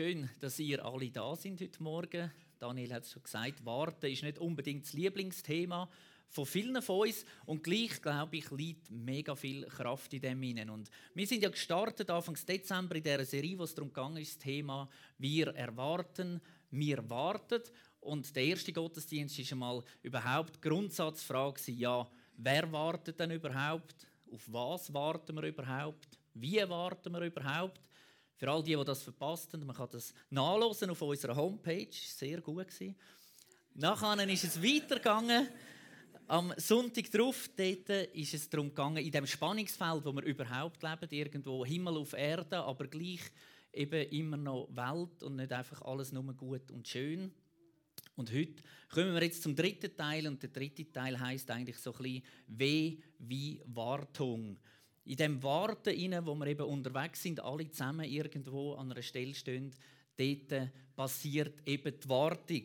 Schön, dass ihr alle da sind heute Morgen. Daniel hat es schon gesagt, Warten ist nicht unbedingt das Lieblingsthema von vielen von uns und gleich, glaube ich, liegt mega viel Kraft in dem hinein. Und wir sind ja gestartet Anfang Dezember in dieser Serie, wo es darum ging, das Thema «Wir erwarten, wir warten». Und der erste Gottesdienst ist einmal überhaupt die Grundsatzfrage, ja, wer wartet denn überhaupt? Auf was warten wir überhaupt? Wie warten wir überhaupt? Für all die, die das verpasst haben, man kann das nachlesen auf unserer Homepage. Sehr gut gewesen. Nachher ist es weitergegangen. Am Sonntag darauf ist es darum gegangen, in dem Spannungsfeld, wo wir überhaupt leben, irgendwo Himmel auf Erde, aber gleich eben immer noch Welt und nicht einfach alles nur gut und schön. Und heute kommen wir jetzt zum dritten Teil und der dritte Teil heißt eigentlich so ein bisschen Weh wie Wartung in dem Warten, rein, wo wir eben unterwegs sind, alle zusammen irgendwo an einer Stelle stehen, dort passiert eben die Wartung.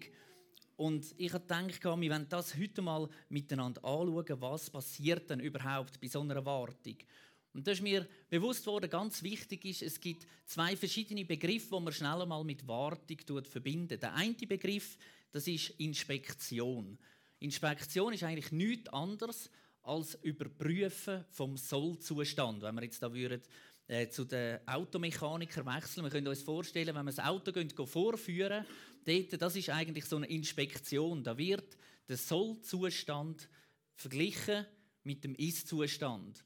Und ich habe gedacht, wir wollen das heute mal miteinander anschauen, was passiert denn überhaupt bei so einer Wartung. Und da ist mir bewusst worden, ganz wichtig ist, es gibt zwei verschiedene Begriffe, die man schnell einmal mit Wartung verbinden. Der eine Begriff, das ist Inspektion. Inspektion ist eigentlich nichts anderes als Überprüfen vom Sollzustand. Wenn wir jetzt da würden, äh, zu den Automechanikern wechseln, wir können uns vorstellen, wenn wir das Auto gehen, vorführen, dort, das ist eigentlich so eine Inspektion. Da wird der Sollzustand verglichen mit dem Ist-Zustand.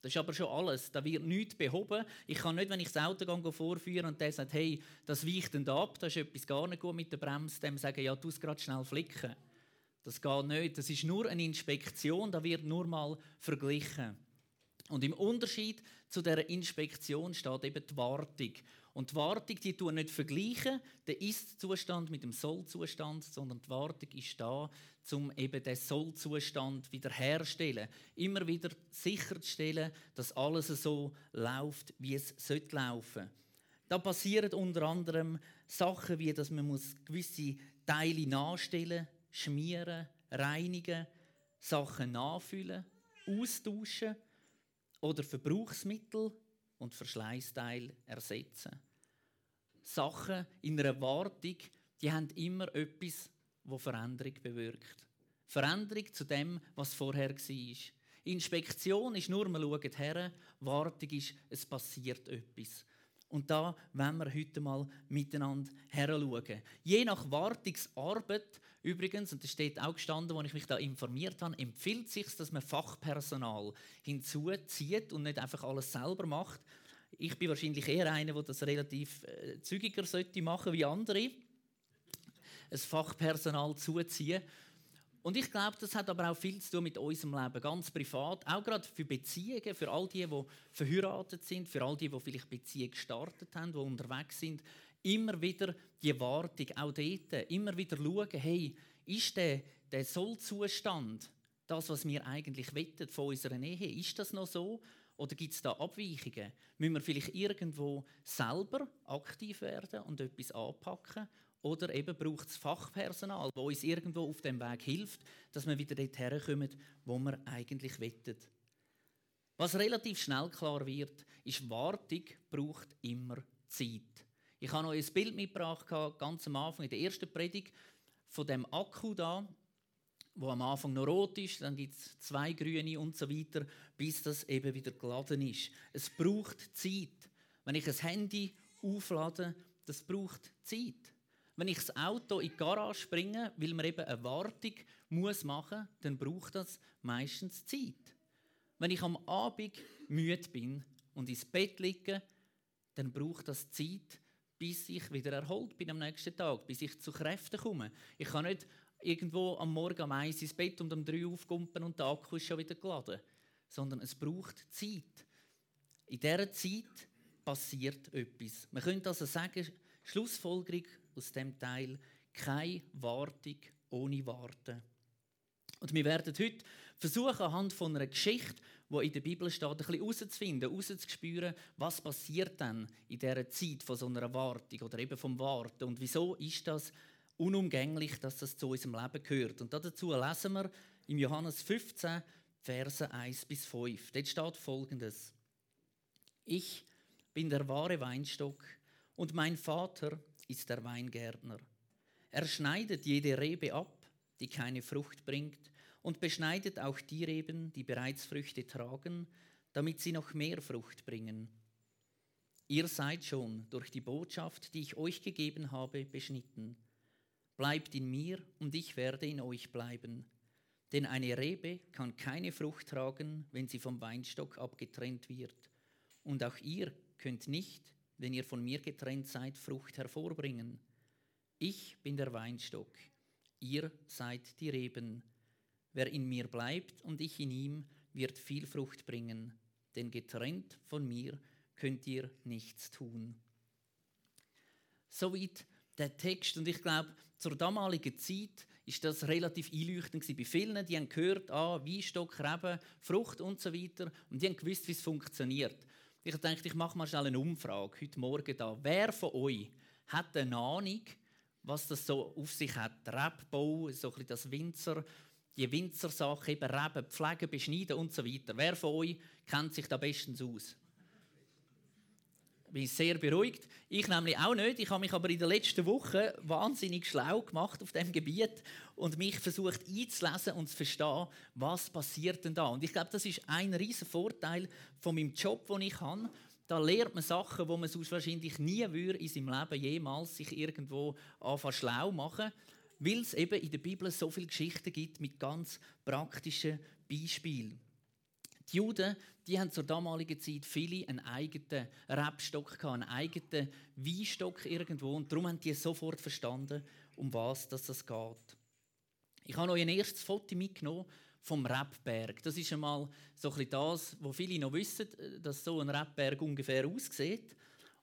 Das ist aber schon alles. Da wird nichts behoben. Ich kann nicht, wenn ich das Auto gehe, vorführen und der sagt, hey, das weicht ab, da ist etwas gar nicht gut mit der Bremse, dem sagen, ja, du es gerade schnell flicken. Das geht nicht. Das ist nur eine Inspektion, da wird nur mal verglichen. Und im Unterschied zu der Inspektion steht eben die Wartung. Und die Wartung, die tun nicht vergleichen, den Ist-Zustand mit dem Soll-Zustand, sondern die Wartung ist da, um eben den Soll-Zustand wiederherzustellen. Immer wieder sicherzustellen, dass alles so läuft, wie es sollte laufen. Da passieren unter anderem Sachen wie, dass man gewisse Teile nachstellen muss, schmieren, reinigen, Sachen nachfüllen, austauschen oder Verbrauchsmittel und Verschleißteile ersetzen. Sachen in einer Wartung, die haben immer etwas, wo Veränderung bewirkt. Veränderung zu dem, was vorher war. Inspektion ist nur, man schaut her, Wartung ist, es passiert etwas. Und da wollen wir heute mal miteinander heranschauen. Je nach Wartungsarbeit, übrigens, und das steht auch gestanden, als ich mich da informiert habe, empfiehlt sich, dass man Fachpersonal hinzuzieht und nicht einfach alles selber macht. Ich bin wahrscheinlich eher einer, der das relativ äh, zügiger sollte machen wie andere. Ein Fachpersonal zuziehen. Und ich glaube, das hat aber auch viel zu tun mit unserem Leben, ganz privat, auch gerade für Beziehungen, für all die, die verheiratet sind, für all die, die vielleicht Beziehungen gestartet haben, die unterwegs sind, immer wieder die Wartung, auch dort, immer wieder schauen, hey, ist der, der Sollzustand das, was wir eigentlich wettet von unserer Ehe, ist das noch so? Oder gibt es da Abweichungen? Müssen wir vielleicht irgendwo selber aktiv werden und etwas anpacken? Oder eben braucht es Fachpersonal, das uns irgendwo auf dem Weg hilft, dass wir wieder dort herkommen, wo wir eigentlich wettet. Was relativ schnell klar wird, ist, Wartung braucht immer Zeit. Ich habe noch ein Bild mitgebracht, ganz am Anfang, in der ersten Predigt, von dem Akku da, wo am Anfang noch rot ist, dann gibt es zwei grüne und so weiter, bis das eben wieder geladen ist. Es braucht Zeit. Wenn ich ein Handy auflade, das braucht Zeit. Wenn ich das Auto in die Garage bringe, weil man eben eine Wartung muss machen, dann braucht das meistens Zeit. Wenn ich am Abend müde bin und ins Bett liege, dann braucht das Zeit, bis ich wieder erholt bin am nächsten Tag, bis ich zu Kräften komme. Ich kann nicht irgendwo am Morgen um eins ins Bett und um drei aufkumpen und der Akku ist schon wieder geladen, sondern es braucht Zeit. In dieser Zeit passiert etwas. Man könnte also sagen, Schlussfolgerung aus dem Teil keine Wartung ohne Warten. Und wir werden heute versuchen, anhand von einer Geschichte, die in der Bibel steht, ein bisschen herauszufinden, herauszuspüren, was passiert dann in dieser Zeit von so einer Wartung oder eben vom Warten und wieso ist das unumgänglich, dass das zu unserem Leben gehört. Und dazu lesen wir im Johannes 15, Verse 1 bis 5. Dort steht folgendes: Ich bin der wahre Weinstock Und mein Vater ist der Weingärtner. Er schneidet jede Rebe ab, die keine Frucht bringt, und beschneidet auch die Reben, die bereits Früchte tragen, damit sie noch mehr Frucht bringen. Ihr seid schon durch die Botschaft, die ich euch gegeben habe, beschnitten. Bleibt in mir und ich werde in euch bleiben. Denn eine Rebe kann keine Frucht tragen, wenn sie vom Weinstock abgetrennt wird. Und auch ihr könnt nicht, wenn ihr von mir getrennt seid, Frucht hervorbringen. Ich bin der Weinstock, ihr seid die Reben. Wer in mir bleibt und ich in ihm, wird viel Frucht bringen, denn getrennt von mir könnt ihr nichts tun. Soweit der Text und ich glaube, zur damaligen Zeit ist das relativ einleuchtend bei vielen. Die haben gehört, ah, Weinstock, Reben, Frucht und so weiter und die haben gewusst, wie es funktioniert. Ich dachte, ich mache mal schnell eine Umfrage heute Morgen da. Wer von euch hat eine Ahnung, was das so auf sich hat? Rebbau, so ein bisschen das Winzer, die Winzersache, eben Reben, pflegen, beschneiden und so weiter. Wer von euch kennt sich da bestens aus? bin sehr beruhigt. Ich nämlich auch nicht. Ich habe mich aber in der letzten Woche wahnsinnig schlau gemacht auf dem Gebiet und mich versucht einzulesen und zu verstehen, was passiert denn da. Und ich glaube, das ist ein riesen Vorteil von meinem Job, den ich habe. Da lernt man Sachen, wo man sonst wahrscheinlich nie würde in seinem Leben jemals sich irgendwo anfangen schlau machen, weil es eben in der Bibel so viele Geschichten gibt mit ganz praktischen Beispielen. Die Juden die haben zur damaligen Zeit viele einen eigenen Rebstock, einen eigenen Weinstock irgendwo. Und darum haben die sofort verstanden, um was das geht. Ich habe euch ein erstes Foto mitgenommen vom Rebberg. Das ist einmal so ein das, was viele noch wissen, dass so ein Rebberg ungefähr aussieht.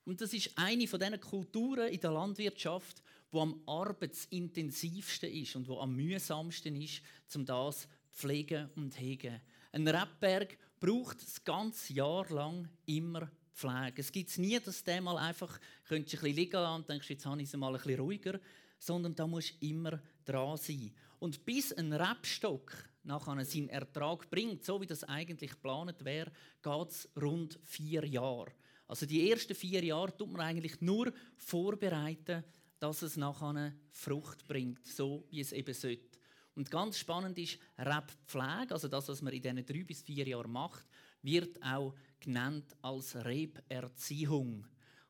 Und das ist eine von diesen Kulturen in der Landwirtschaft, wo am arbeitsintensivsten ist und wo am mühsamsten ist, um das pflegen und hegen. Ein Rebberg braucht das ganze Jahr lang immer Pflege. Es gibt nie, dass der mal einfach könntest ein bisschen liegen lassen und denkst, jetzt habe ich es mal ein bisschen ruhiger, sondern da muss immer dran sein. Und bis ein Rebstock nachher seinen Ertrag bringt, so wie das eigentlich geplant wäre, geht es rund vier Jahre. Also die ersten vier Jahre tut man eigentlich nur vorbereiten, dass es nachher Frucht bringt, so wie es eben sollte. Und ganz spannend ist, Rebpflege, also das, was man in diesen drei bis vier Jahren macht, wird auch genannt als Reberziehung.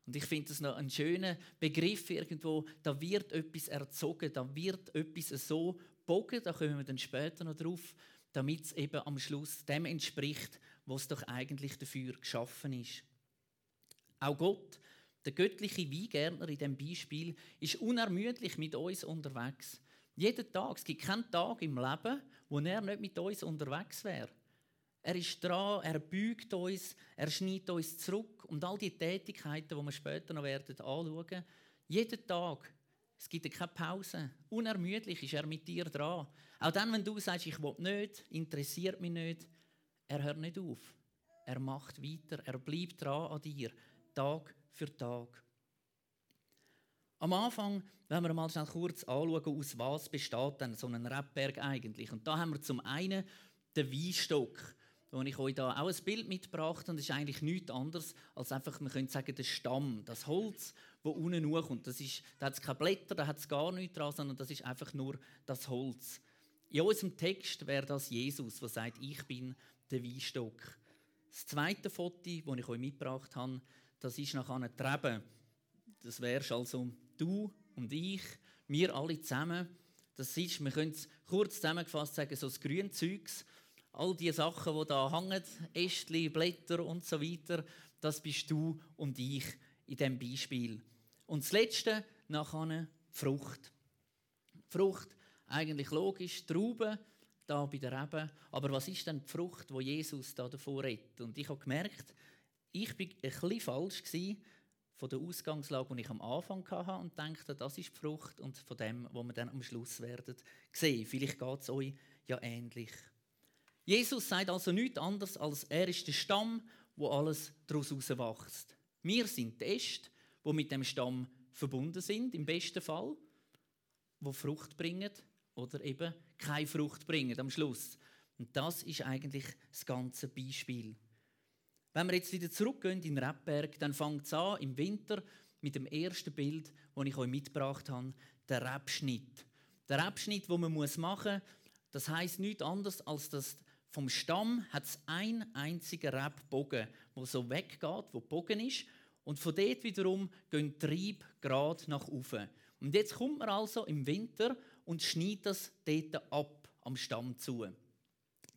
Und ich finde das noch ein schöner Begriff irgendwo. Da wird etwas erzogen, da wird etwas so bogen, da kommen wir dann später noch drauf, damit es eben am Schluss dem entspricht, was doch eigentlich dafür geschaffen ist. Auch Gott, der göttliche Weingärtner in dem Beispiel, ist unermüdlich mit uns unterwegs. Jeden Tag. Es gibt keinen Tag im Leben, wo er nicht mit uns unterwegs wäre. Er ist dran, er beugt uns, er schneidet uns zurück und all die Tätigkeiten, die wir später noch werden anschauen. Jeden Tag. Es gibt keine Pause. Unermüdlich ist er mit dir dran. Auch dann, wenn du sagst, ich will nicht, interessiert mich nicht, er hört nicht auf. Er macht weiter, er bleibt dran an dir, Tag für Tag. Am Anfang, wenn wir mal schnell kurz anschauen, aus was besteht denn so ein Rebberg eigentlich. Und da haben wir zum einen den Weinstock, wo ich euch da auch ein Bild mitgebracht habe. Das ist eigentlich nichts anderes als einfach, man könnte sagen, der Stamm, das Holz, wo unten hochkommt. Das ist, da hat es keine Blätter, da hat es gar nichts dran, sondern das ist einfach nur das Holz. In unserem Text wäre das Jesus, der sagt, ich bin der Weinstock. Das zweite Foto, das ich euch mitgebracht habe, das ist nach einer Trebe. Das wäre also du und ich, wir alle zusammen, das ist, wir können es kurz zusammengefasst sagen, so das Grünzeugs, all die Sachen, die da hängen, Ästchen, Blätter und so weiter, das bist du und ich in diesem Beispiel. Und das Letzte, nachher Frucht. Frucht, eigentlich logisch, Trauben, da bei der Rebe. Aber was ist denn die Frucht, wo Jesus da davor redet? Und ich habe gemerkt, ich war bisschen falsch von der Ausgangslage, die ich am Anfang hatte und dachte, das ist die Frucht und von dem, was wir dann am Schluss werden sehen. Vielleicht geht es euch ja ähnlich. Jesus sagt also nichts anderes, als er ist der Stamm, wo alles daraus wächst. Wir sind die Äste, die mit dem Stamm verbunden sind, im besten Fall, wo Frucht bringen oder eben keine Frucht bringen am Schluss. Und das ist eigentlich das ganze Beispiel. Wenn wir jetzt wieder zurückgehen in Rebberg, dann fängt es an im Winter, mit dem ersten Bild, das ich euch mitgebracht habe, der Rebschnitt. Der Rebschnitt, den man machen muss, das heißt nichts anderes, als dass vom Stamm hat es einen einzigen Rebbogen, der so weggeht, wo Bogen ist. Und von dort wiederum gehen die Triebe nach oben. Und jetzt kommt man also im Winter und schneidet das dort ab am Stamm zu.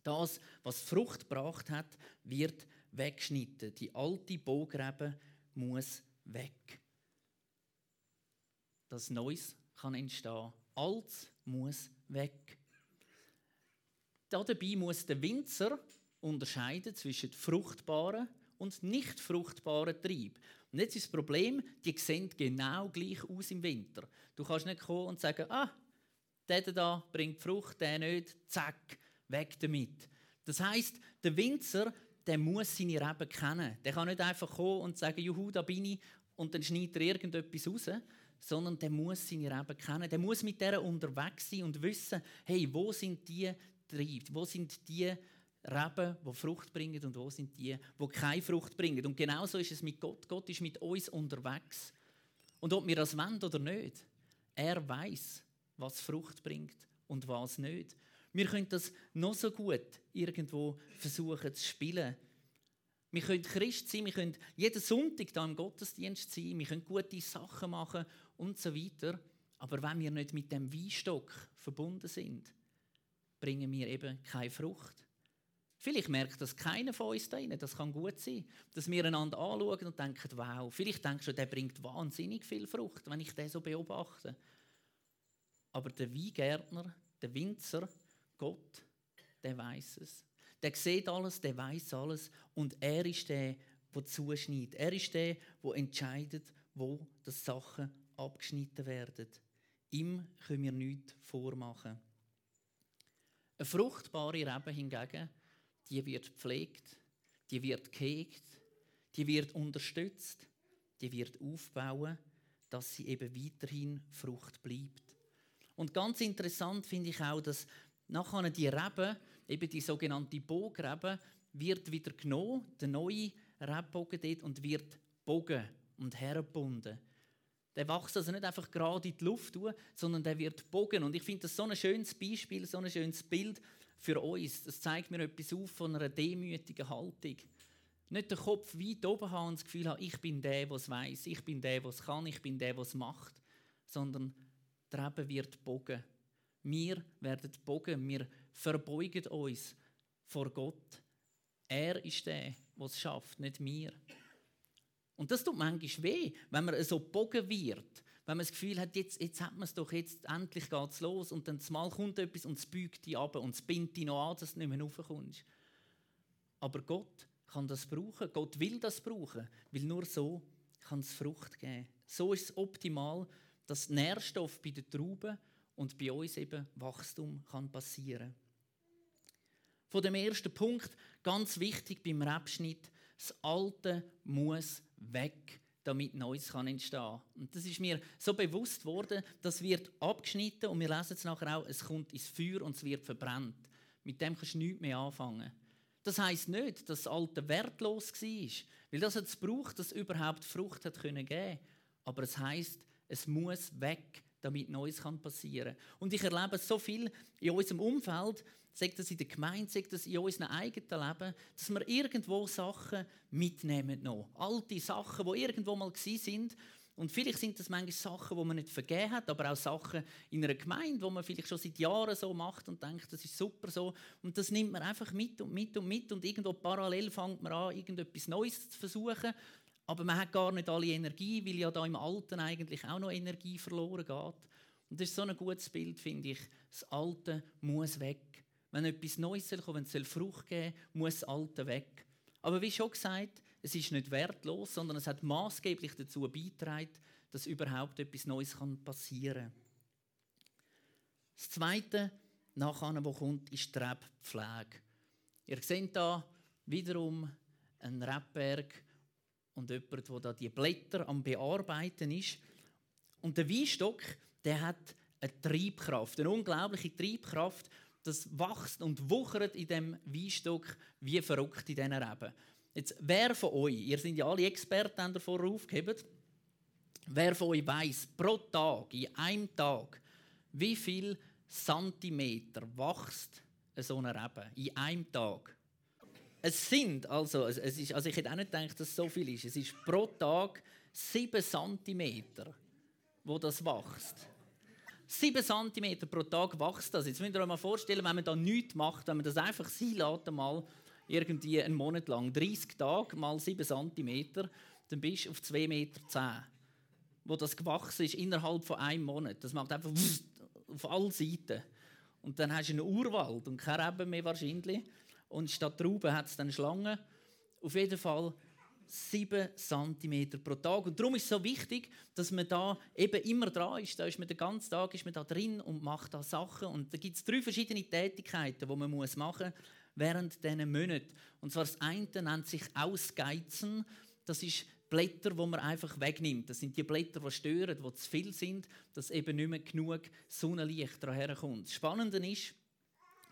Das, was Frucht gebracht hat, wird weggeschnitten. Die alte Bogrebe muss weg. Das Neues kann entstehen. Altes muss weg. Dabei muss der Winzer unterscheiden zwischen fruchtbaren und nicht fruchtbaren Trieb. Und jetzt ist das Problem, die sehen genau gleich aus im Winter. Du kannst nicht kommen und sagen, ah, der da bringt Frucht, der nicht, zack, weg damit. Das heißt, der Winzer, der muss seine Reben kennen. Der kann nicht einfach kommen und sagen, juhu, da bin ich, und dann schneidet er irgendetwas raus, sondern der muss seine Reben kennen. Der muss mit der unterwegs sein und wissen, hey, wo sind die Triebe, wo sind die Reben, die Frucht bringen und wo sind die, die keine Frucht bringen. Und genauso ist es mit Gott. Gott ist mit uns unterwegs. Und ob wir das wollen oder nicht, er weiß, was Frucht bringt und was nicht. Wir können das noch so gut irgendwo versuchen zu spielen. Wir können Christ sein, wir können jeden Sonntag da im Gottesdienst sein, wir können gute Sachen machen und so weiter. Aber wenn wir nicht mit dem Weinstock verbunden sind, bringen wir eben keine Frucht. Vielleicht merkt das keiner von uns da rein. Das kann gut sein. Dass wir einander anschauen und denken, wow, vielleicht denkst du, der bringt wahnsinnig viel Frucht, wenn ich den so beobachte. Aber der Weingärtner, der Winzer, Gott, der weiß es. Der sieht alles, der weiß alles und er ist der, der zuschneidet. Er ist der, der entscheidet, wo die Sachen abgeschnitten werden. Ihm können wir nichts vormachen. Eine fruchtbare Rebe hingegen, die wird gepflegt, die wird gehegt, die wird unterstützt, die wird aufbauen, dass sie eben weiterhin Frucht bleibt. Und ganz interessant finde ich auch, dass nachher die Rebe, eben die sogenannte Bogrebe, wird wieder genommen, der neue Rebbogen dort, und wird bogen und hergebunden. Der wächst also nicht einfach gerade in die Luft, sondern der wird bogen. Und ich finde das so ein schönes Beispiel, so ein schönes Bild für uns. Das zeigt mir etwas auf von einer demütigen Haltung. Nicht den Kopf weit oben haben und das Gefühl haben, ich bin der, es weiß, ich bin der, es kann, ich bin der, es macht, sondern der Reben wird bogen. Wir werden bogen, wir verbeugen uns vor Gott. Er ist der, der es schafft, nicht wir. Und das tut manchmal weh, wenn man so bogen wird. Wenn man das Gefühl hat, jetzt, jetzt hat man es doch, jetzt endlich geht es los und dann mal kommt etwas und es beugt dich ab und es bindet dich noch an, dass du nicht mehr raufkommst. Aber Gott kann das brauchen. Gott will das brauchen, weil nur so kann es Frucht geben. So ist es optimal, dass Nährstoff bei den Trauben und bei uns eben Wachstum kann passieren. Von dem ersten Punkt, ganz wichtig beim Rebschnitt, das Alte muss weg, damit Neues kann entstehen. Und das ist mir so bewusst worden, das wird abgeschnitten und wir lesen es nachher auch, es kommt ins Feuer und es wird verbrannt. Mit dem kannst du nichts mehr anfangen. Das heißt nicht, dass das Alte wertlos war, weil das hat es gebraucht, dass es überhaupt Frucht hat können geben. Aber es heißt, es muss weg, damit Neues passieren kann. Und ich erlebe so viel in unserem Umfeld, sagt das in der Gemeinde, sagt das in unserem eigenen Leben, dass wir irgendwo Sachen mitnehmen noch. Alte Sachen, die irgendwo mal sind. Und vielleicht sind das manchmal Sachen, die man nicht vergeben hat, aber auch Sachen in einer Gemeinde, wo man vielleicht schon seit Jahren so macht und denkt, das ist super so. Und das nimmt man einfach mit und mit und mit und irgendwo parallel fängt man an, irgendetwas Neues zu versuchen. Aber man hat gar nicht alle Energie, weil ja da im Alten eigentlich auch noch Energie verloren geht. Und das ist so ein gutes Bild, finde ich. Das Alte muss weg. Wenn etwas Neues soll kommen, wenn es Frucht geben soll, muss das Alte weg. Aber wie schon gesagt, es ist nicht wertlos, sondern es hat maßgeblich dazu beigetragen, dass überhaupt etwas Neues passieren kann. Das Zweite, nachher, was kommt, ist die Rebpflege. Ihr seht hier wiederum einen Rebberg und jemand, der da die Blätter am Bearbeiten ist. Und der Weinstock, der hat eine Triebkraft, eine unglaubliche Triebkraft. Das wächst und wuchert in dem Weinstock wie verrückt in diesen Reben. Jetzt, wer von euch, ihr seid ja alle Experten davor aufgehebt, Wer von euch weiß pro Tag, in einem Tag, wie viel Zentimeter wächst so eine Rebe? In einem Tag. Es sind, also, es ist, also ich hätte auch nicht gedacht, dass es so viel ist. Es ist pro Tag 7 Zentimeter, wo das wächst. 7 cm pro Tag wächst das. Jetzt müsst ihr euch mal vorstellen, wenn man da nichts macht, wenn man das einfach sein lässt, mal irgendwie einen Monat lang, 30 Tage mal 7 cm, dann bist du auf 2,10 Meter. Wo das gewachsen ist innerhalb von einem Monat. Das macht einfach auf alle Seiten. Und dann hast du einen Urwald und keine Reben mehr wahrscheinlich. Und statt Trauben hat es dann Schlangen. Auf jeden Fall 7 cm pro Tag. Und darum ist es so wichtig, dass man da eben immer dran ist. Da ist man den ganzen Tag ist man da drin und macht da Sachen. Und da gibt es drei verschiedene Tätigkeiten, die man muss machen muss während diesen Monaten. Und zwar das eine nennt sich Ausgeizen. Das ist Blätter, die man einfach wegnimmt. Das sind die Blätter, die stören, die zu viel sind, dass eben nicht mehr genug Sonnenlicht daher kommt. Das Spannende ist,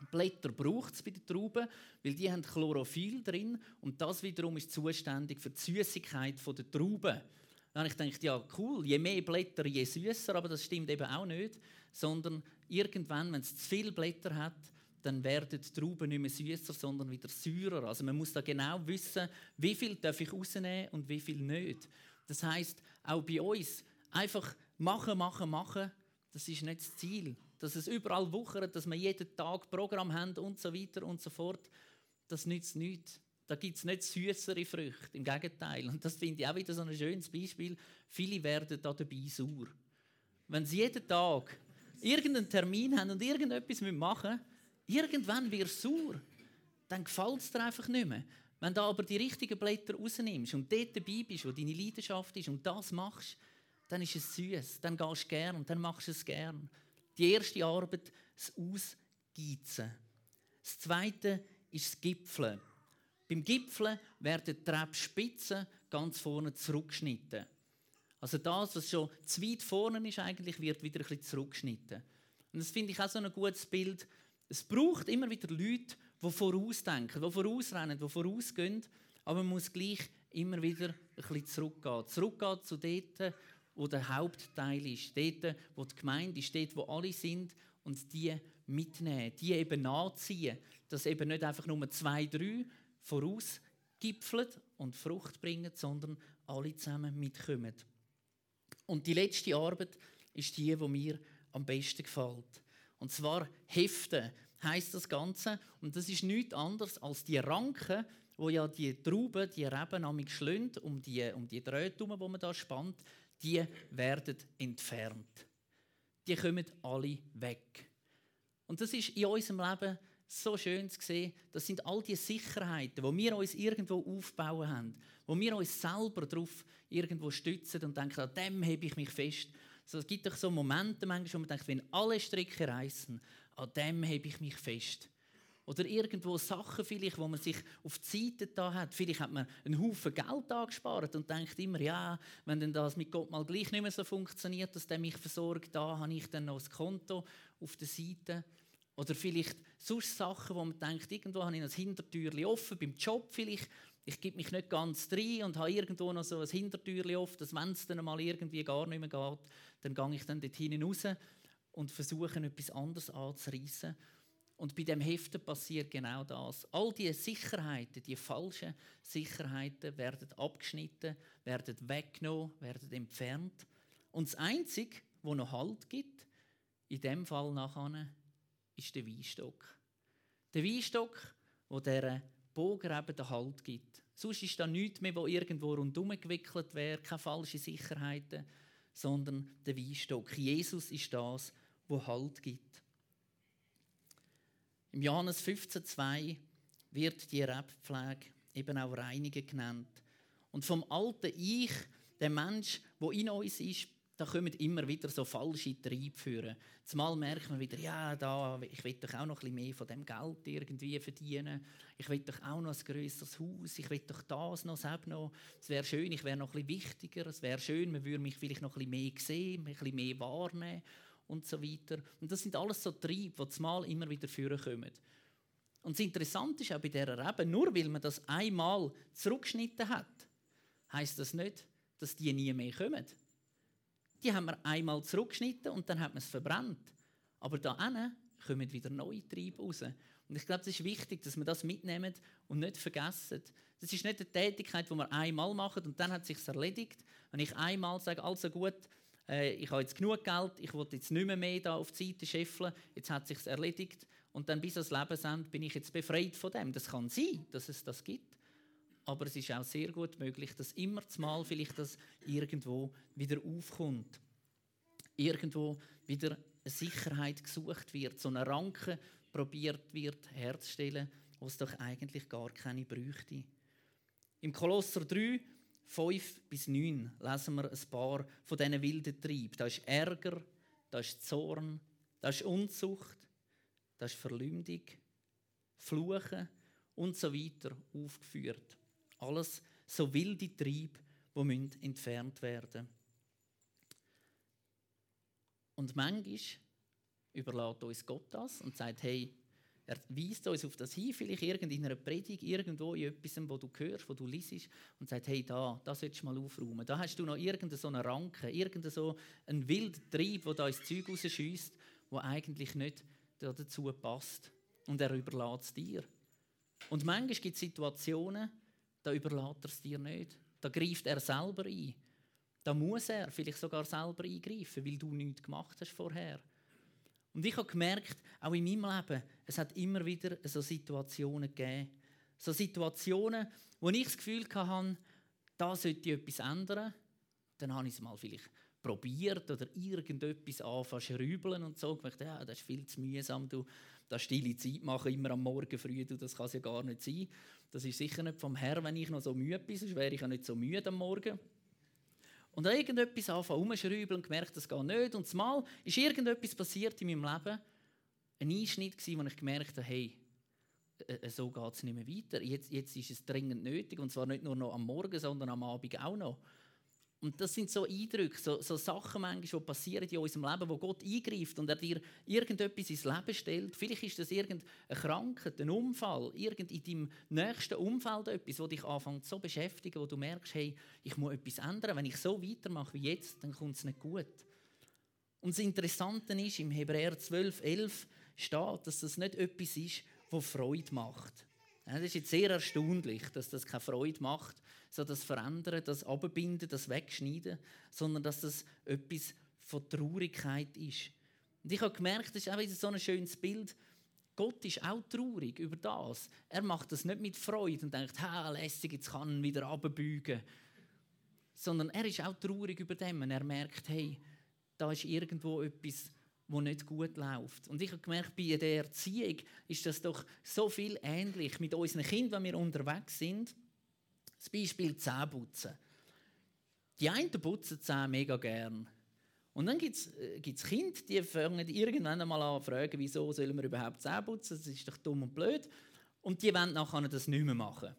Blätter braucht es bei den Trauben, weil die haben Chlorophyll drin und das wiederum ist zuständig für die Süßigkeit der Trauben. Dann ich gedacht, ja cool, je mehr Blätter, je süßer, aber das stimmt eben auch nicht, sondern irgendwann, wenn es zu viele Blätter hat, dann werden die Trauben nicht mehr süßer, sondern wieder säurer. Also man muss da genau wissen, wie viel darf ich rausnehmen und wie viel nicht. Das heißt, auch bei uns einfach machen, machen, machen, das ist nicht das Ziel dass es überall wuchert, dass wir jeden Tag Programm haben und so weiter und so fort, das nützt nichts. Da gibt es nicht süßere Früchte, im Gegenteil. Und das finde ich auch wieder so ein schönes Beispiel. Viele werden da dabei sauer. Wenn sie jeden Tag irgendeinen Termin haben und irgendetwas machen müssen, irgendwann wird es sauer. Dann gefällt es dir einfach nicht mehr. Wenn du aber die richtigen Blätter rausnimmst und dort dabei bist, wo deine Leidenschaft ist und das machst, dann ist es süß, dann gehst du gern und dann machst du es gern. Die erste Arbeit, das Ausgeizen. Das zweite ist das Gipfeln. Beim Gipfeln werden die Treppspitzen ganz vorne zurückgeschnitten. Also das, was schon zu weit vorne ist, eigentlich, wird wieder ein bisschen zurückgeschnitten. Und das finde ich auch so ein gutes Bild. Es braucht immer wieder Leute, die vorausdenken, die vorausrennen, die vorausgehen, aber man muss gleich immer wieder ein bisschen zurückgehen. Zurückgehen zu dort, wo der Hauptteil ist, dort, wo die Gemeinde ist, dort, wo alle sind und die mitnehmen, die eben nachziehen, dass eben nicht einfach nur zwei, drei vorausgipfeln und Frucht bringen, sondern alle zusammen mitkommen. Und die letzte Arbeit ist die, die mir am besten gefällt. Und zwar Heften heißt das Ganze. Und das ist nichts anderes als die Ranken, wo ja die Trauben, die Reben am schlönt, um die, um die Drähte herum, die man da spannt, die werden entfernt. Die kommen alle weg. Und das ist in unserem Leben so schön zu sehen. Das sind all die Sicherheiten, die wir uns irgendwo aufbauen haben, wo wir uns selber darauf irgendwo stützen und denken, an dem hebe ich mich fest. Also es gibt doch so Momente, manchmal, wo man denkt, wenn alle Stricke reißen, an dem hebe ich mich fest. Oder irgendwo Sachen vielleicht, wo man sich auf die Seite da hat. Vielleicht hat man einen Haufen Geld angespart und denkt immer, ja, wenn denn das mit Gott mal gleich nicht mehr so funktioniert, dass der mich versorgt, da habe ich dann noch das Konto auf der Seite. Oder vielleicht sonst Sachen, wo man denkt, irgendwo habe ich das Hintertürchen offen, beim Job vielleicht, ich gebe mich nicht ganz rein und habe irgendwo noch so ein Hintertürchen offen, dass wenn es dann mal irgendwie gar nicht mehr geht, dann gehe ich dann dort hinten raus und versuche etwas anderes anzureissen. Und bei dem Heften passiert genau das. All diese Sicherheiten, die falschen Sicherheiten, werden abgeschnitten, werden weggenommen, werden entfernt. Und das Einzige, wo noch Halt gibt, in dem Fall nachher, ist der Weinstock. Der Weinstock, wo der Bogen eben den Halt gibt. Sonst ist da nichts mehr, wo irgendwo rundherum gewickelt wäre, keine falschen Sicherheiten, sondern der Weinstock. Jesus ist das, wo Halt gibt. Im Johannes 15,2 wird die Rebpflege eben auch Reinigen genannt. Und vom alten Ich, der Mensch, wo in uns ist, da kommen immer wieder so falsche Triebe führen. Zumal merkt man wieder, ja, da, ich will doch auch noch ein mehr von dem Geld irgendwie verdienen. Ich will doch auch noch ein grösseres Haus. Ich will doch das noch, das noch. Es wäre schön, ich wäre noch ein bisschen wichtiger. Es wäre schön, man würde mich vielleicht noch ein bisschen mehr sehen, ein bisschen mehr wahrnehmen und so weiter. Und das sind alles so Triebe, die zumal immer wieder führen kommen. Und das Interessante ist auch bei dieser Rebe, nur weil man das einmal zurückgeschnitten hat, heißt das nicht, dass die nie mehr kommen. die haben wir einmal zurückgeschnitten und dann hat man es verbrannt. Aber da kommen wieder neue Triebe raus. Und ich glaube, es ist wichtig, dass wir das mitnehmen und nicht vergessen. Das ist nicht eine Tätigkeit, die wir einmal machen und dann hat es sich erledigt. Wenn ich einmal sage, also gut, äh, ich habe jetzt genug Geld, ich will jetzt nicht mehr, mehr da auf die Seite scheffeln, jetzt hat sich erledigt und dann bis ans Lebensende bin ich jetzt befreit von dem. Das kann sein, dass es das gibt. Aber es ist auch sehr gut möglich, dass immer zumal vielleicht das irgendwo wieder aufkommt. Irgendwo wieder eine Sicherheit gesucht wird, so eine Ranke probiert wird herzustellen, wo es doch eigentlich gar keine bräuchte. Im Kolosser 3, 5 bis 9 lesen wir ein paar von diesen wilden Trieben. Da ist Ärger, da ist Zorn, da ist Unzucht, da ist Verleumdung, Fluchen und so weiter aufgeführt. Alles so wilde Triebe, die entfernt werden müssen. Und manchmal überlässt uns Gott das und sagt, hey, er weist uns auf das hin, vielleicht in einer Predigt, irgendwo in etwas, wo du hörst, wo du liest und sagt, hey, da, das solltest du mal aufräumen. Da hast du noch irgendeine so eine Ranke, irgendeinen so einen wilden Trieb, der da ins Zeug rausschießt, der eigentlich nicht dazu passt. Und er überlässt es dir. Und manchmal gibt es Situationen, da überlässt er es dir nicht. Da greift er selber ein. Da muss er vielleicht sogar selber eingreifen, weil du nichts gemacht hast vorher. Und ich habe gemerkt, auch in meinem Leben, es hat immer wieder so Situationen gegeben. So Situationen, wo ich das Gefühl hatte, da sollte ich etwas ändern. Dann habe ich es mal vielleicht probiert oder irgendetwas anfangen zu rübeln und so. Ich dachte, ja, das ist viel zu mühsam, du das stille Zeit machen, immer am Morgen früh, du, das kann es ja gar nicht sein. Das ist sicher nicht vom Herrn, wenn ich noch so müde bin, sonst wäre ich ja nicht so müde am Morgen. Und dann irgendetwas anfangen umschrauben und gemerkt, das geht nicht. Und zumal ist irgendetwas passiert in meinem Leben, ein Einschnitt gewesen, wo ich gemerkt habe, hey, äh, äh, so geht es nicht mehr weiter. Jetzt, jetzt ist es dringend nötig und zwar nicht nur noch am Morgen, sondern am Abend auch noch. Und das sind so Eindrücke, so, so Sachen manchmal, die passieren in unserem Leben, wo Gott eingreift und er dir irgendetwas ins Leben stellt. Vielleicht ist das irgendeine Krankheit, ein Unfall, irgend in deinem nächsten Umfeld etwas, das dich anfängt so beschäftigen, wo du merkst, hey, ich muss etwas ändern. Wenn ich so weitermache wie jetzt, dann kommt es nicht gut. Und das Interessante ist, im Hebräer 12, 11 steht, dass das nicht etwas ist, das Freude macht. das ist jetzt sehr erstaunlich, dass das keine Freude macht, so das Verändern, das Abbinden, das Wegschneiden, sondern dass das etwas von Traurigkeit ist. Und ich habe gemerkt, das ist auch so ein schönes Bild. Gott ist auch traurig über das. Er macht das nicht mit Freude und denkt, ha, lässig, jetzt kann er wieder abbeugen. Sondern er ist auch traurig über dem. Und er merkt, hey, da ist irgendwo etwas, wo nicht gut läuft. Und ich habe gemerkt, bei der Erziehung ist das doch so viel ähnlich mit unseren Kindern, wenn wir unterwegs sind. Das Beispiel Zähneputzen. Die einen putzen Zähne mega gern. Und dann gibt es äh, Kinder, die fangen irgendwann einmal an fragen, wieso sollen wir überhaupt Zähne putzen? Das ist doch dumm und blöd. Und die wollen nachher das nicht mehr machen.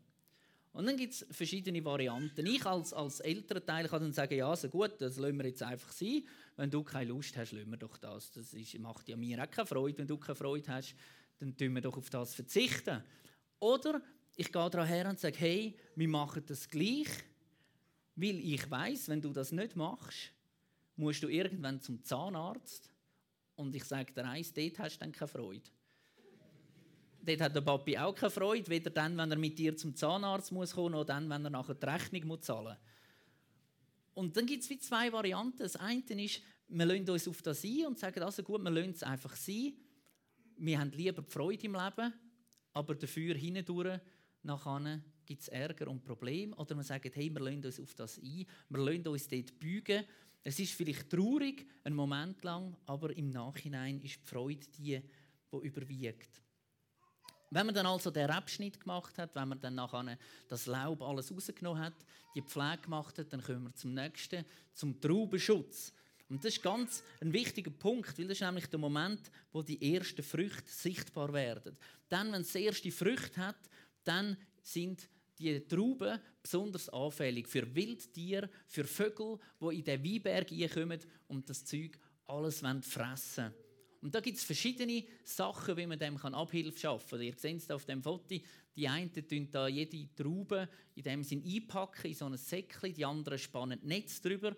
Und dann gibt es verschiedene Varianten. Ich als, als Elternteil kann dann sagen, ja, so gut, das lassen wir jetzt einfach sein. Wenn du keine Lust hast, lassen wir doch das. Das ist, macht ja mir auch keine Freude. Wenn du keine Freude hast, dann tun wir doch auf das verzichten. Oder ich gehe daran her und sage, hey, wir machen das gleich, weil ich weiß, wenn du das nicht machst, musst du irgendwann zum Zahnarzt und ich sage dir eins, dort hast du dann keine Freude. Dort hat der Papi auch keine Freude, weder dann, wenn er mit dir zum Zahnarzt muss kommen, noch dann, wenn er nachher die Rechnung muss zahlen muss. Und dann gibt es zwei Varianten. Das eine ist, wir lassen uns auf das ein und sagen, also gut, wir lassen es einfach sein. Wir haben lieber die Freude im Leben, aber dafür hindurch nachher gibt es Ärger und Probleme. Oder man sagt, hey, wir lassen uns auf das ein, wir lassen uns dort beugen. Es ist vielleicht traurig, einen Moment lang, aber im Nachhinein ist die Freude die, die überwiegt. Wenn man dann also den Abschnitt gemacht hat, wenn man dann nachher das Laub alles rausgenommen hat, die Pflege gemacht hat, dann kommen wir zum nächsten, zum Traubenschutz. Und das ist ganz ein wichtiger Punkt, weil das ist nämlich der Moment, wo die ersten Früchte sichtbar werden. Dann, wenn es erste Früchte hat, dann sind die Trauben besonders anfällig für Wildtiere, für Vögel, die in den Weinberg kommen und das Zeug alles fressen wollen. Und da gibt es verschiedene Sachen, wie man dem Abhilfe schaffen kann. Ihr seht es auf dem Foto. Die einen tun da jede Traube in dem Sinn einpacken in so ein Säckchen, die anderen spannen Netz drüber.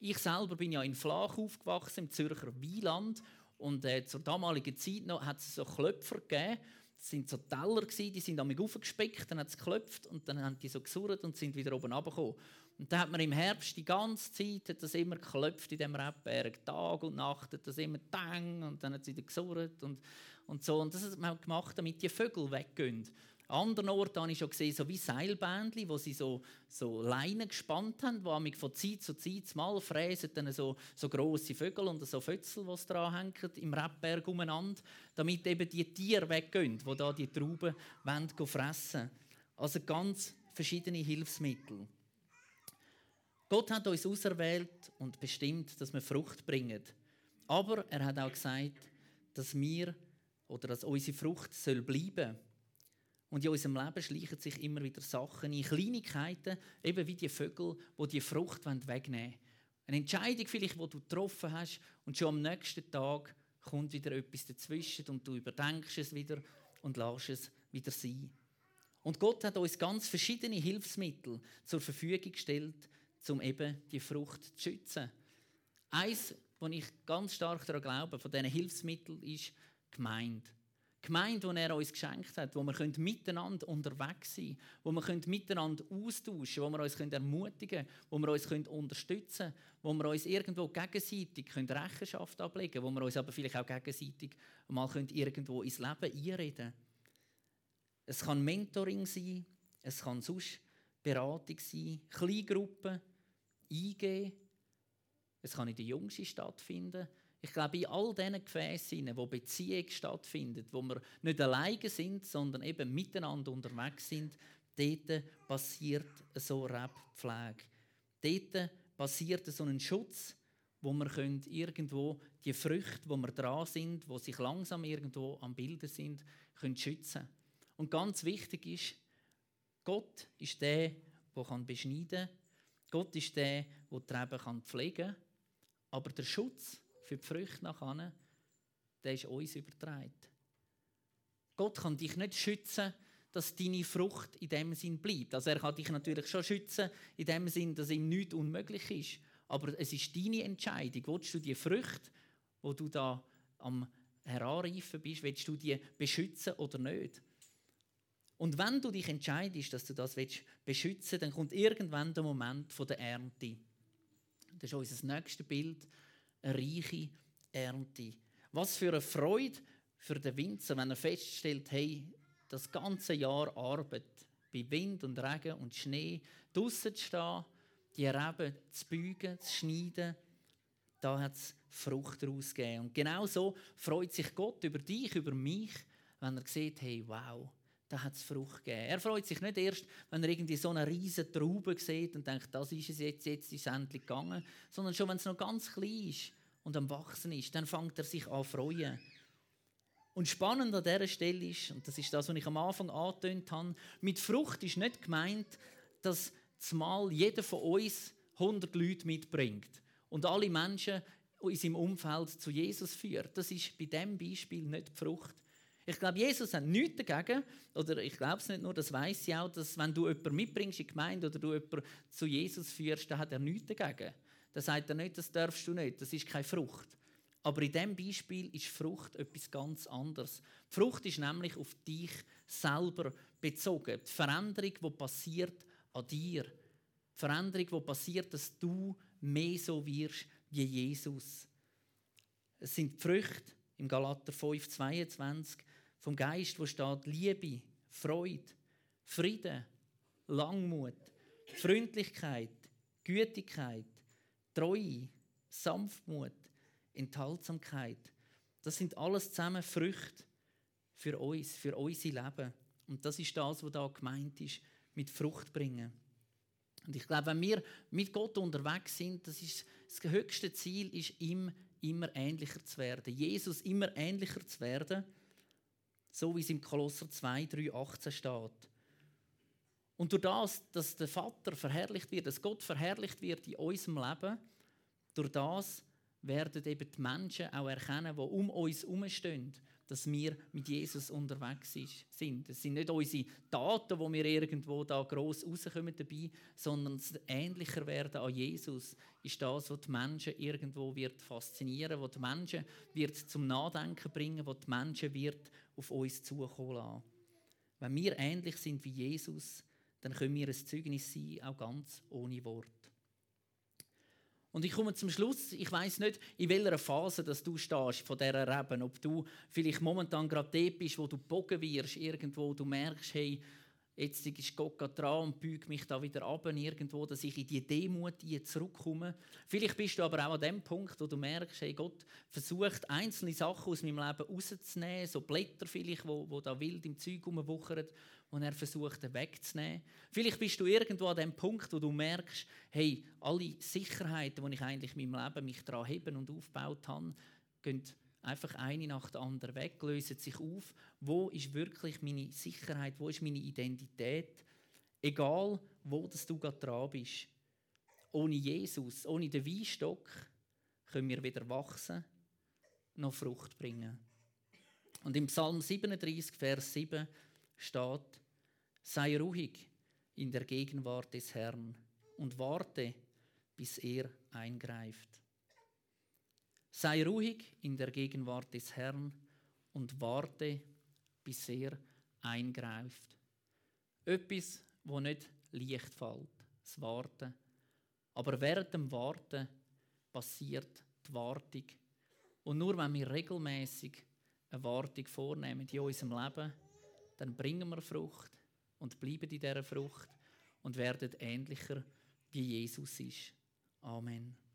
Ich selber bin ja in Flach aufgewachsen, im Zürcher Wieland. Und äh, zur damaligen Zeit noch hat es so Klöpfer gegeben. Sind so Teller, gewesen, die sind damit aufgespeckt, dann hat es geklopft und dann haben die so gesurrt und sind wieder oben runtergekommen. Und dann hat man im Herbst die ganze Zeit hat das immer geklopft in diesem Rebberg. Tag und Nacht hat das immer tang und dann hat es wieder gesurrt und, und so. Und das hat man gemacht, damit die Vögel weggehen. An anderen Orten habe ich schon gesehen, so wie Seilbändchen, wo sie so, so Leinen gespannt haben, wo mich von Zeit zu Zeit mal fräsen dann so, so grosse Vögel und so Fötzel, die dran hängen, im Rebberg umeinander, damit eben die Tiere weggehen, die da die Trauben wollen, fressen Also ganz verschiedene Hilfsmittel. Gott hat uns auserwählt und bestimmt, dass wir Frucht bringen. Aber er hat auch gesagt, dass wir oder dass unsere Frucht soll bleiben soll. Und in unserem Leben schleichen sich immer wieder Sachen in Kleinigkeiten, eben wie die Vögel, die die Frucht wegnehmen wollen. Eine Entscheidung vielleicht, die du getroffen hast und schon am nächsten Tag kommt wieder etwas dazwischen und du überdenkst es wieder und lässt es wieder sein. Und Gott hat uns ganz verschiedene Hilfsmittel zur Verfügung gestellt, um eben die Frucht zu schützen. Eins, wo ich ganz stark daran glaube, von diesen Hilfsmitteln ist Gemeinde. Gemeinde, die er uns geschenkt hat, wo wir miteinander unterwegs sein können, wo wir miteinander austauschen können, wo wir uns ermutigen können, wo wir uns unterstützen können, wo wir uns irgendwo gegenseitig Rechenschaft ablegen können, wo wir uns aber vielleicht auch gegenseitig mal irgendwo ins Leben einreden können. Es kann Mentoring sein, es kann sonst Beratung sein, Kleingruppen, eingehen, es kann in der Jungsi stattfinden, ich glaube, in all diesen Gefäßen, wo Beziehung stattfindet, wo wir nicht alleine sind, sondern eben miteinander unterwegs sind, dort passiert so Rebpflege. Dort passiert so ein Schutz, wo wir irgendwo die Früchte, wo wir dran sind, wo sich langsam irgendwo am Bilden sind, können schützen. Und ganz wichtig ist, Gott ist der, der beschneiden kann. Gott ist der, der die Reben pflegen kann. Aber der Schutz für die Früchte nachher, der ist uns übertragen. Gott kann dich nicht schützen, dass deine Frucht in dem Sinn bleibt. Also er kann dich natürlich schon schützen, in dem Sinn, dass ihm nichts unmöglich ist. Aber es ist deine Entscheidung. Willst du die Früchte, wo du da am Heranreifen bist, willst du die beschützen oder nicht? Und wenn du dich entscheidest, dass du das beschützen willst, dann kommt irgendwann der Moment der Ernte. Das ist unser nächstes Bild eine reiche Ernte. Was für eine Freude für den Winzer, wenn er feststellt, hey, das ganze Jahr Arbeit bei Wind und Regen und Schnee, draußen zu stehen, die Reben zu beugen, zu schneiden, da hat es Frucht daraus gegeben. Und genau so freut sich Gott über dich, über mich, wenn er sieht, hey, wow, da hat es Frucht gegeben. Er freut sich nicht erst, wenn er irgendwie so eine riesige Traube sieht und denkt, das ist es jetzt, jetzt ist es endlich gegangen, sondern schon, wenn es noch ganz klein ist und am Wachsen ist, dann fängt er sich an zu freuen. Und spannend an dieser Stelle ist, und das ist das, was ich am Anfang angetönt habe, mit Frucht ist nicht gemeint, dass zumal jeder von uns 100 Leute mitbringt und alle Menschen in seinem Umfeld zu Jesus führt. Das ist bei diesem Beispiel nicht die Frucht. Ich glaube, Jesus hat nichts dagegen, oder ich glaube es nicht nur, das weiß ich auch, dass wenn du jemanden mitbringst in die Gemeinde oder du jemanden zu Jesus führst, dann hat er nichts dagegen. Dann sagt er nicht, das darfst du nicht, das ist keine Frucht. Aber in diesem Beispiel ist Frucht etwas ganz anderes. Die Frucht ist nämlich auf dich selber bezogen. Die Veränderung, die passiert an dir. Die Veränderung, die passiert, dass du mehr so wirst wie Jesus. Es sind Früchte im Galater 5, 22 vom Geist, wo steht Liebe, Freude, Frieden, Langmut, Freundlichkeit, Gütigkeit, Treue, Sanftmut, Enthaltsamkeit. Das sind alles zusammen Früchte für uns, für unser Leben. Und das ist das, was da gemeint ist, mit Frucht bringen. Und ich glaube, wenn wir mit Gott unterwegs sind, das, ist, das höchste Ziel ist, ihm immer ähnlicher zu werden. Jesus immer ähnlicher zu werden so wie es im Kolosser 2, 3, 18 steht. Und durch das, dass der Vater verherrlicht wird, dass Gott verherrlicht wird in unserem Leben, durch das werden eben die Menschen auch erkennen, die um uns herumstehen, dass wir mit Jesus unterwegs sind. Es sind nicht unsere Taten, wo wir irgendwo da gross rauskommen dabei, sondern das ähnlicher werden an Jesus ist das, was die Menschen irgendwo wird faszinieren, was die Menschen wird zum Nachdenken bringen, was die Menschen wird auf uns zukommen lassen. Wenn wir ähnlich sind wie Jesus, dann können wir ein Zeugnis sein, auch ganz ohne Wort. Und ich komme zum Schluss. Ich weiß nicht, in welcher Phase dass du stehst von dieser Reben. Ob du vielleicht momentan gerade dort bist, wo du bogen wirst, irgendwo, du merkst, hey, jetzt ist Gott dran und beugt mich da wieder ab, irgendwo, dass ich in die Demut zurückkomme. Vielleicht bist du aber auch an dem Punkt, wo du merkst, hey, Gott versucht, einzelne Sachen aus meinem Leben rauszunehmen, so Blätter vielleicht, wo, wo da wild im Zeug rumwuchern, und er versucht, wegzunehmen. Vielleicht bist du irgendwo an dem Punkt, wo du merkst, hey, alle Sicherheiten, die ich eigentlich in meinem Leben mich daran heben und aufgebaut habe, gehen einfach eine nach der anderen weg, lösen sich auf. Wo ist wirklich meine Sicherheit? Wo ist meine Identität? Egal, wo das du gerade dran bist. Ohne Jesus, ohne den Weinstock, können wir weder wachsen noch Frucht bringen. Und im Psalm 37, Vers 7 steht, sei ruhig in der Gegenwart des Herrn und warte, bis er eingreift. Sei ruhig in der Gegenwart des Herrn und warte, bis er eingreift. Etwas, wo nicht leicht fällt, das Warten. Aber während dem Warten passiert die Wartung. Und nur wenn wir regelmäßig eine Wartung vornehmen in unserem Leben, dann bringen wir Frucht und bleiben in dieser Frucht und werden ähnlicher wie Jesus ist. Amen.